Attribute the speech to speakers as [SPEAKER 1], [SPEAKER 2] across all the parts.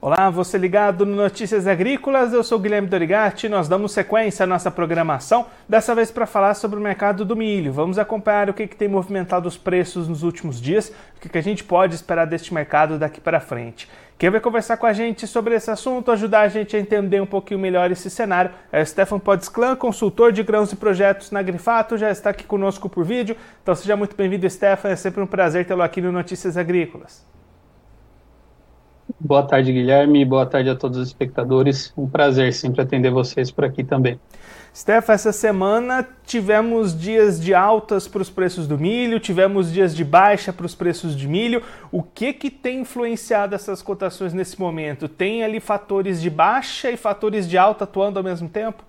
[SPEAKER 1] Olá, você ligado no Notícias Agrícolas, eu sou Guilherme Dorigatti. Nós damos sequência à nossa programação, dessa vez para falar sobre o mercado do milho. Vamos acompanhar o que, que tem movimentado os preços nos últimos dias, o que, que a gente pode esperar deste mercado daqui para frente. Quem vai conversar com a gente sobre esse assunto, ajudar a gente a entender um pouquinho melhor esse cenário, é o Stefan Podsclan, consultor de grãos e projetos na Grifato, já está aqui conosco por vídeo. Então seja muito bem-vindo, Stefan. É sempre um prazer tê-lo aqui no Notícias Agrícolas.
[SPEAKER 2] Boa tarde, Guilherme. Boa tarde a todos os espectadores. Um prazer sempre atender vocês por aqui também.
[SPEAKER 1] Steph, essa semana tivemos dias de altas para os preços do milho, tivemos dias de baixa para os preços de milho. O que que tem influenciado essas cotações nesse momento? Tem ali fatores de baixa e fatores de alta atuando ao mesmo tempo?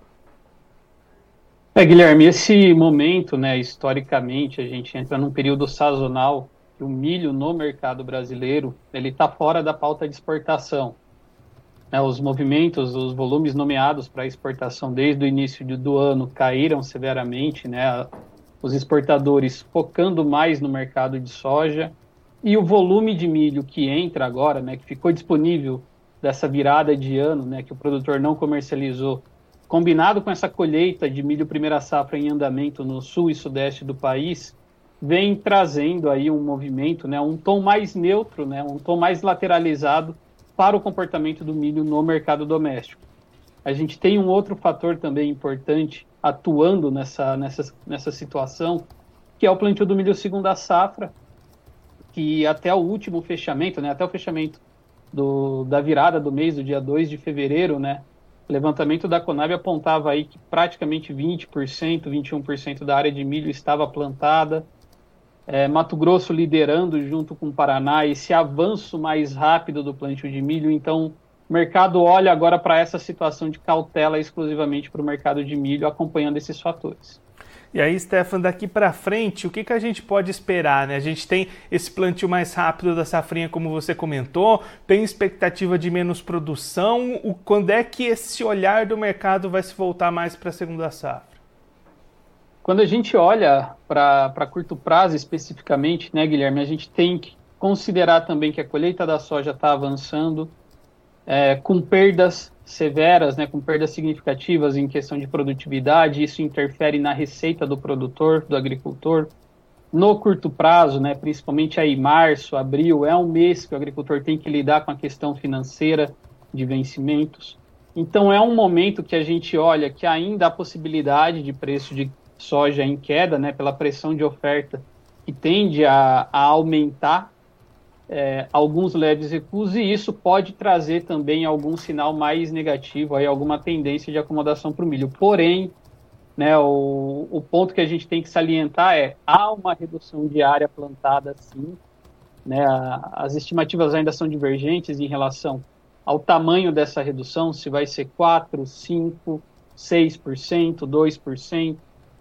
[SPEAKER 2] É, Guilherme, esse momento, né, historicamente, a gente entra num período sazonal que o milho no mercado brasileiro ele está fora da pauta de exportação. Né, os movimentos, os volumes nomeados para exportação desde o início do ano caíram severamente, né, os exportadores focando mais no mercado de soja e o volume de milho que entra agora, né, que ficou disponível dessa virada de ano, né, que o produtor não comercializou, combinado com essa colheita de milho primeira safra em andamento no sul e sudeste do país, vem trazendo aí um movimento, né, um tom mais neutro, né, um tom mais lateralizado para o comportamento do milho no mercado doméstico. A gente tem um outro fator também importante atuando nessa, nessa, nessa situação, que é o plantio do milho segunda safra, que até o último fechamento, né, até o fechamento do, da virada do mês, do dia 2 de fevereiro, né, o levantamento da Conab apontava aí que praticamente 20%, 21% da área de milho estava plantada, é, Mato Grosso liderando junto com o Paraná esse avanço mais rápido do plantio de milho. Então, o mercado olha agora para essa situação de cautela exclusivamente para o mercado de milho, acompanhando esses fatores.
[SPEAKER 1] E aí, Stefan, daqui para frente, o que, que a gente pode esperar? Né? A gente tem esse plantio mais rápido da safrinha, como você comentou, tem expectativa de menos produção. O, quando é que esse olhar do mercado vai se voltar mais para a segunda safra?
[SPEAKER 2] Quando a gente olha para curto prazo especificamente, né, Guilherme, a gente tem que considerar também que a colheita da soja está avançando, é, com perdas severas, né, com perdas significativas em questão de produtividade, isso interfere na receita do produtor, do agricultor. No curto prazo, né, principalmente aí março, abril, é um mês que o agricultor tem que lidar com a questão financeira de vencimentos. Então é um momento que a gente olha que ainda há possibilidade de preço de soja em queda, né, pela pressão de oferta que tende a, a aumentar é, alguns leves recuos e isso pode trazer também algum sinal mais negativo, aí alguma tendência de acomodação para o milho. Porém, né, o, o ponto que a gente tem que salientar é há uma redução de área plantada, sim. Né, as estimativas ainda são divergentes em relação ao tamanho dessa redução, se vai ser 4, 5, 6%, 2%.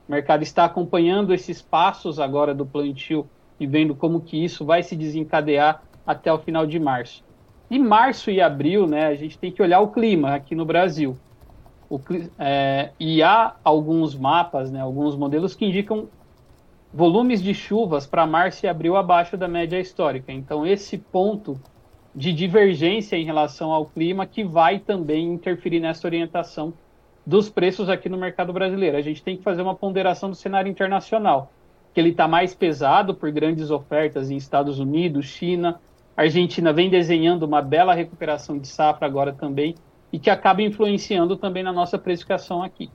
[SPEAKER 2] O mercado está acompanhando esses passos agora do plantio e vendo como que isso vai se desencadear até o final de março. E março e abril, né, a gente tem que olhar o clima aqui no Brasil. O, é, e há alguns mapas, né, alguns modelos que indicam volumes de chuvas para março e abril abaixo da média histórica. Então, esse ponto de divergência em relação ao clima que vai também interferir nessa orientação dos preços aqui no mercado brasileiro. A gente tem que fazer uma ponderação do cenário internacional, que ele está mais pesado por grandes ofertas em Estados Unidos, China, Argentina vem desenhando uma bela recuperação de safra agora também e que acaba influenciando também na nossa precificação aqui.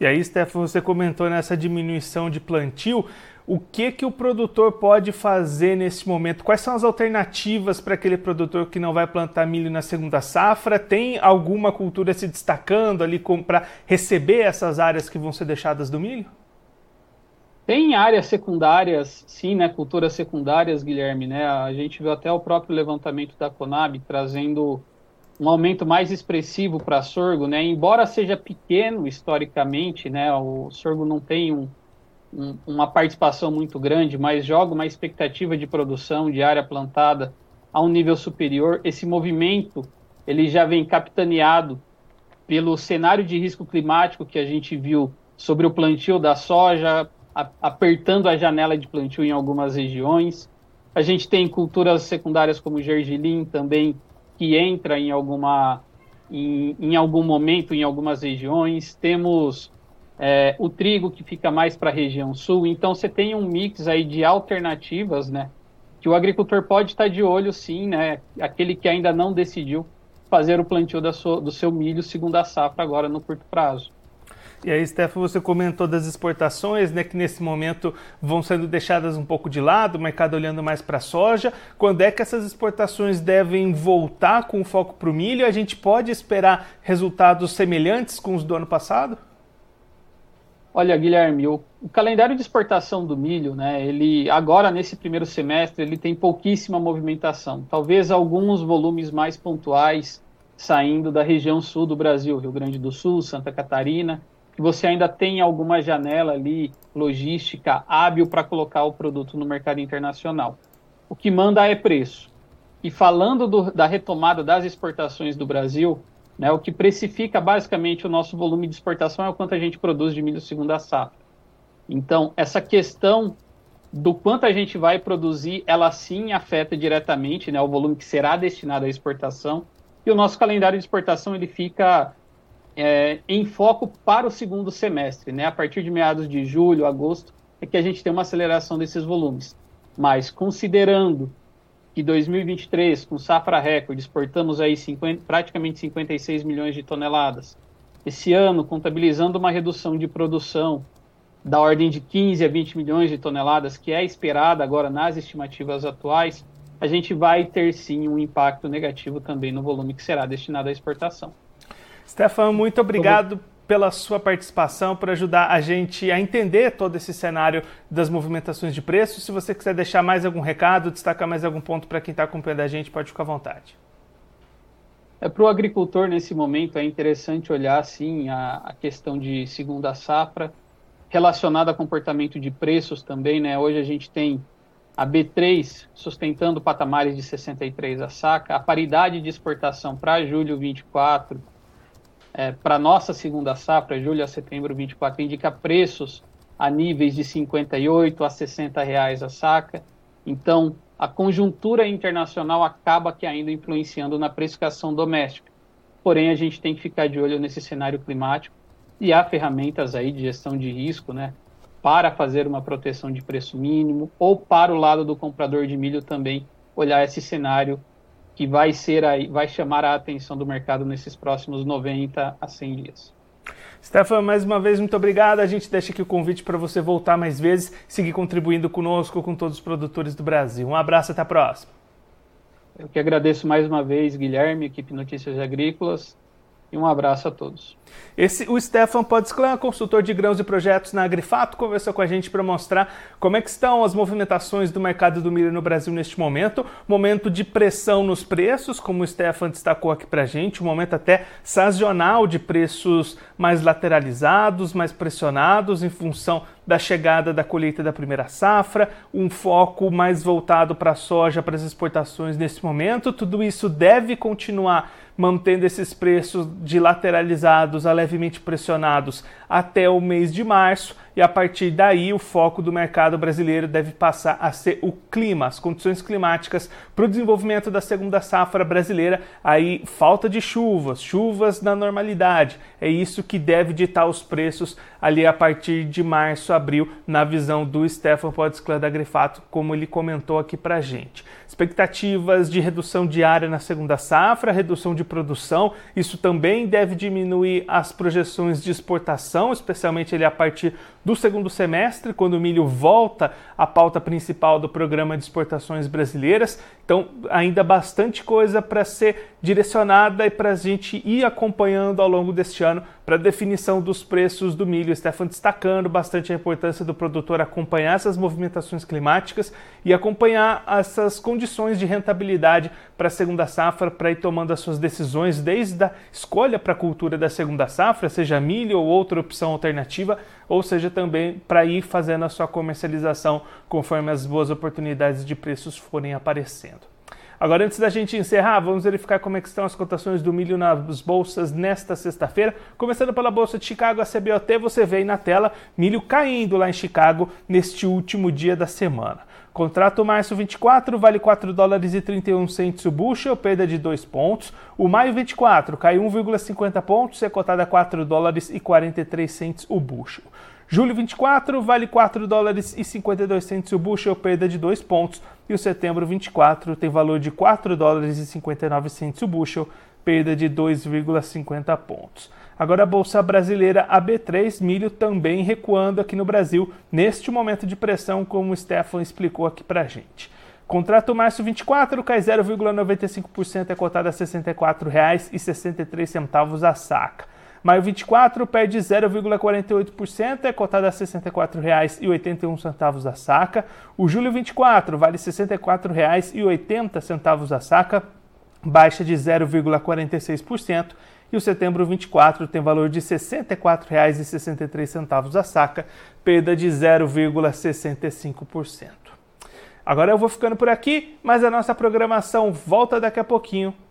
[SPEAKER 1] E aí, Stefano, você comentou nessa diminuição de plantio. O que, que o produtor pode fazer nesse momento? Quais são as alternativas para aquele produtor que não vai plantar milho na segunda safra? Tem alguma cultura se destacando ali para receber essas áreas que vão ser deixadas do milho?
[SPEAKER 2] Tem áreas secundárias, sim, né? Culturas secundárias, Guilherme, né? A gente viu até o próprio levantamento da Conab trazendo um aumento mais expressivo para sorgo, né? Embora seja pequeno historicamente, né? O sorgo não tem um, um, uma participação muito grande, mas joga uma expectativa de produção de área plantada a um nível superior. Esse movimento ele já vem capitaneado pelo cenário de risco climático que a gente viu sobre o plantio da soja, apertando a janela de plantio em algumas regiões. A gente tem culturas secundárias como gergelim também que entra em alguma em, em algum momento em algumas regiões. Temos é, o trigo que fica mais para a região sul. Então você tem um mix aí de alternativas, né? Que o agricultor pode estar de olho, sim, né? Aquele que ainda não decidiu fazer o plantio sua, do seu milho segundo a safra agora no curto prazo.
[SPEAKER 1] E aí, Stefan, você comentou das exportações, né, que nesse momento vão sendo deixadas um pouco de lado, o mercado olhando mais para a soja. Quando é que essas exportações devem voltar com foco para o milho? A gente pode esperar resultados semelhantes com os do ano passado?
[SPEAKER 2] Olha, Guilherme, o, o, calendário de exportação do milho, né, ele agora nesse primeiro semestre ele tem pouquíssima movimentação. Talvez alguns volumes mais pontuais saindo da região sul do Brasil, Rio Grande do Sul, Santa Catarina, você ainda tem alguma janela ali logística hábil para colocar o produto no mercado internacional. O que manda é preço. E falando do, da retomada das exportações do Brasil, né? O que precifica basicamente o nosso volume de exportação é o quanto a gente produz de milho segundo a safra. Então, essa questão do quanto a gente vai produzir, ela sim afeta diretamente né, o volume que será destinado à exportação. E o nosso calendário de exportação ele fica é, em foco para o segundo semestre. Né? A partir de meados de julho, agosto, é que a gente tem uma aceleração desses volumes. Mas considerando que 2023, com safra recorde, exportamos aí 50, praticamente 56 milhões de toneladas. Esse ano, contabilizando uma redução de produção da ordem de 15 a 20 milhões de toneladas, que é esperada agora nas estimativas atuais, a gente vai ter sim um impacto negativo também no volume que será destinado à exportação.
[SPEAKER 1] Stefan, muito obrigado pela sua participação, por ajudar a gente a entender todo esse cenário das movimentações de preços. Se você quiser deixar mais algum recado, destacar mais algum ponto para quem está acompanhando a gente, pode ficar à vontade.
[SPEAKER 2] É, para o agricultor, nesse momento, é interessante olhar, sim, a, a questão de segunda safra, relacionada a comportamento de preços também, né? Hoje a gente tem a B3 sustentando patamares de 63 a saca, a paridade de exportação para julho 24 é, para nossa segunda safra, julho a setembro 24, indica preços a níveis de 58 a 60 reais a saca. Então, a conjuntura internacional acaba que ainda influenciando na precificação doméstica. Porém, a gente tem que ficar de olho nesse cenário climático e há ferramentas aí de gestão de risco, né, para fazer uma proteção de preço mínimo ou para o lado do comprador de milho também olhar esse cenário que vai ser aí, vai chamar a atenção do mercado nesses próximos 90 a 100 dias.
[SPEAKER 1] Stefan, mais uma vez, muito obrigado. A gente deixa aqui o convite para você voltar mais vezes, seguir contribuindo conosco, com todos os produtores do Brasil. Um abraço, até a próxima.
[SPEAKER 2] Eu que agradeço mais uma vez, Guilherme, equipe Notícias Agrícolas. E um abraço a todos.
[SPEAKER 1] Esse, o Stefan Podsclan, consultor de grãos e projetos na Agrifato, conversou com a gente para mostrar como é que estão as movimentações do mercado do milho no Brasil neste momento. Momento de pressão nos preços, como o Stefan destacou aqui para a gente, um momento até sazonal de preços mais lateralizados, mais pressionados em função da chegada da colheita da primeira safra, um foco mais voltado para a soja, para as exportações nesse momento. Tudo isso deve continuar mantendo esses preços de lateralizados a levemente pressionados até o mês de março e a partir daí o foco do mercado brasileiro deve passar a ser o clima, as condições climáticas para o desenvolvimento da segunda safra brasileira. Aí falta de chuvas, chuvas na normalidade. É isso que deve ditar os preços ali a partir de março, abril, na visão do Stefan Podsclan da Grifato, como ele comentou aqui para gente. Expectativas de redução diária na segunda safra, redução de produção, isso também deve diminuir as projeções de exportação, especialmente ali a partir do segundo semestre, quando o milho volta à pauta principal do programa de exportações brasileiras. Então, ainda bastante coisa para ser direcionada e para a gente ir acompanhando ao longo deste ano para a definição dos preços do milho. Stefan destacando bastante a importância do produtor acompanhar essas movimentações climáticas e acompanhar essas condições de rentabilidade para a segunda safra, para ir tomando as suas decisões desde a escolha para a cultura da segunda safra, seja milho ou outra opção alternativa, ou seja também para ir fazendo a sua comercialização conforme as boas oportunidades de preços forem aparecendo. Agora, antes da gente encerrar, vamos verificar como é estão as cotações do milho nas bolsas nesta sexta-feira. Começando pela Bolsa de Chicago, a CBOT, você vê aí na tela milho caindo lá em Chicago neste último dia da semana. Contrato março 24 vale 4 dólares e 31 centes o bushel, perda de 2 pontos. O maio 24 caiu 1,50 pontos, é cotado a 4 dólares e 43 centes o bushel. Julho 24 vale 4 dólares e 52 centes o bushel, perda de 2 pontos. E o setembro 24 tem valor de 4 dólares e 59 centes o bushel, perda de 2,50 pontos. Agora a Bolsa Brasileira AB3, milho também recuando aqui no Brasil, neste momento de pressão, como o Stefan explicou aqui pra gente. Contrato março 24 cai 0,95%, é cotado a R$ 64,63 a saca. Maio 24 perde 0,48%, é cotado a R$ 64,81 a saca. O julho 24 vale R$ 64,80 a saca, baixa de 0,46% e o setembro 24 tem valor de R$ 64,63 a saca, perda de 0,65%. Agora eu vou ficando por aqui, mas a nossa programação volta daqui a pouquinho.